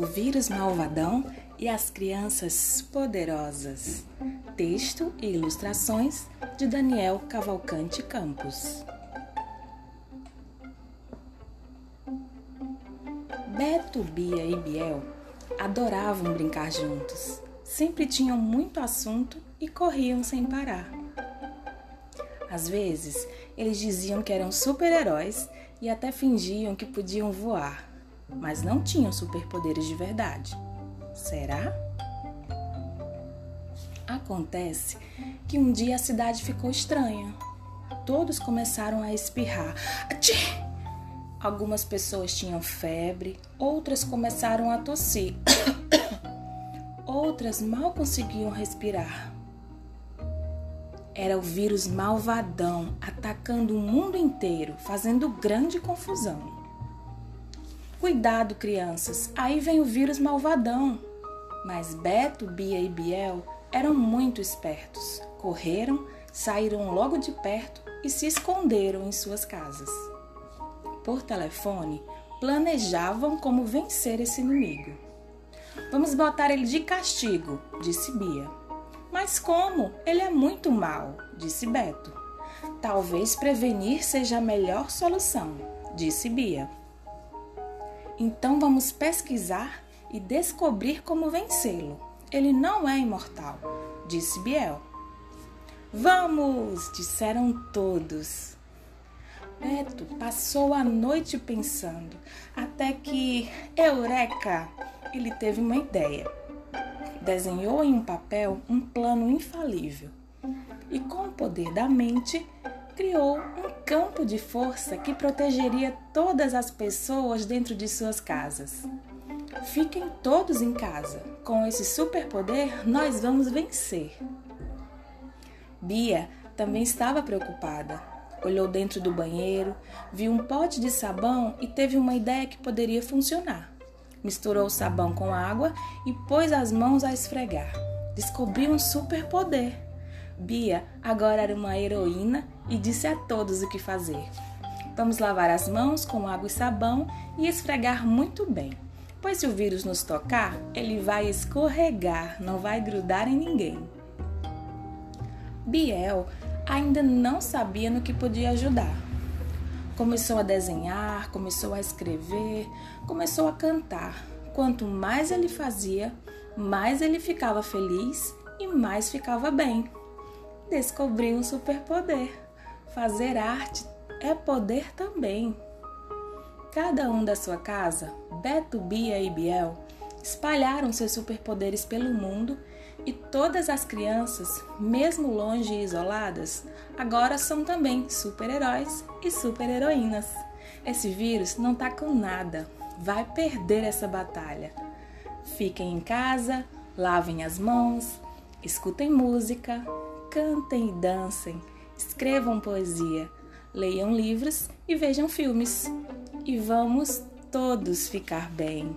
vírus malvadão e as crianças poderosas. Texto e ilustrações de Daniel Cavalcante Campos. Beto, Bia e Biel adoravam brincar juntos. Sempre tinham muito assunto e corriam sem parar. Às vezes, eles diziam que eram super-heróis e até fingiam que podiam voar mas não tinham superpoderes de verdade. Será? Acontece que um dia a cidade ficou estranha. Todos começaram a espirrar. Algumas pessoas tinham febre, outras começaram a tossir. Outras mal conseguiam respirar. Era o vírus malvadão atacando o mundo inteiro, fazendo grande confusão. Cuidado, crianças, aí vem o vírus malvadão. Mas Beto, Bia e Biel eram muito espertos. Correram, saíram logo de perto e se esconderam em suas casas. Por telefone, planejavam como vencer esse inimigo. Vamos botar ele de castigo, disse Bia. Mas como? Ele é muito mal, disse Beto. Talvez prevenir seja a melhor solução, disse Bia. Então vamos pesquisar e descobrir como vencê-lo. Ele não é imortal, disse Biel. Vamos! disseram todos. Beto passou a noite pensando, até que, eureka! Ele teve uma ideia. Desenhou em um papel um plano infalível e, com o poder da mente, criou um campo de força que protegeria todas as pessoas dentro de suas casas. Fiquem todos em casa. Com esse superpoder, nós vamos vencer. Bia também estava preocupada. Olhou dentro do banheiro, viu um pote de sabão e teve uma ideia que poderia funcionar. Misturou o sabão com água e pôs as mãos a esfregar. Descobriu um superpoder. Bia agora era uma heroína e disse a todos o que fazer. Vamos lavar as mãos com água e sabão e esfregar muito bem, pois se o vírus nos tocar, ele vai escorregar, não vai grudar em ninguém. Biel ainda não sabia no que podia ajudar. Começou a desenhar, começou a escrever, começou a cantar. Quanto mais ele fazia, mais ele ficava feliz e mais ficava bem descobri um superpoder. Fazer arte é poder também. Cada um da sua casa, Beto, Bia e Biel, espalharam seus superpoderes pelo mundo e todas as crianças, mesmo longe e isoladas, agora são também super-heróis e super-heroínas. Esse vírus não tá com nada, vai perder essa batalha. Fiquem em casa, lavem as mãos, escutem música, cantem e dancem, escrevam poesia, leiam livros e vejam filmes. E vamos todos ficar bem.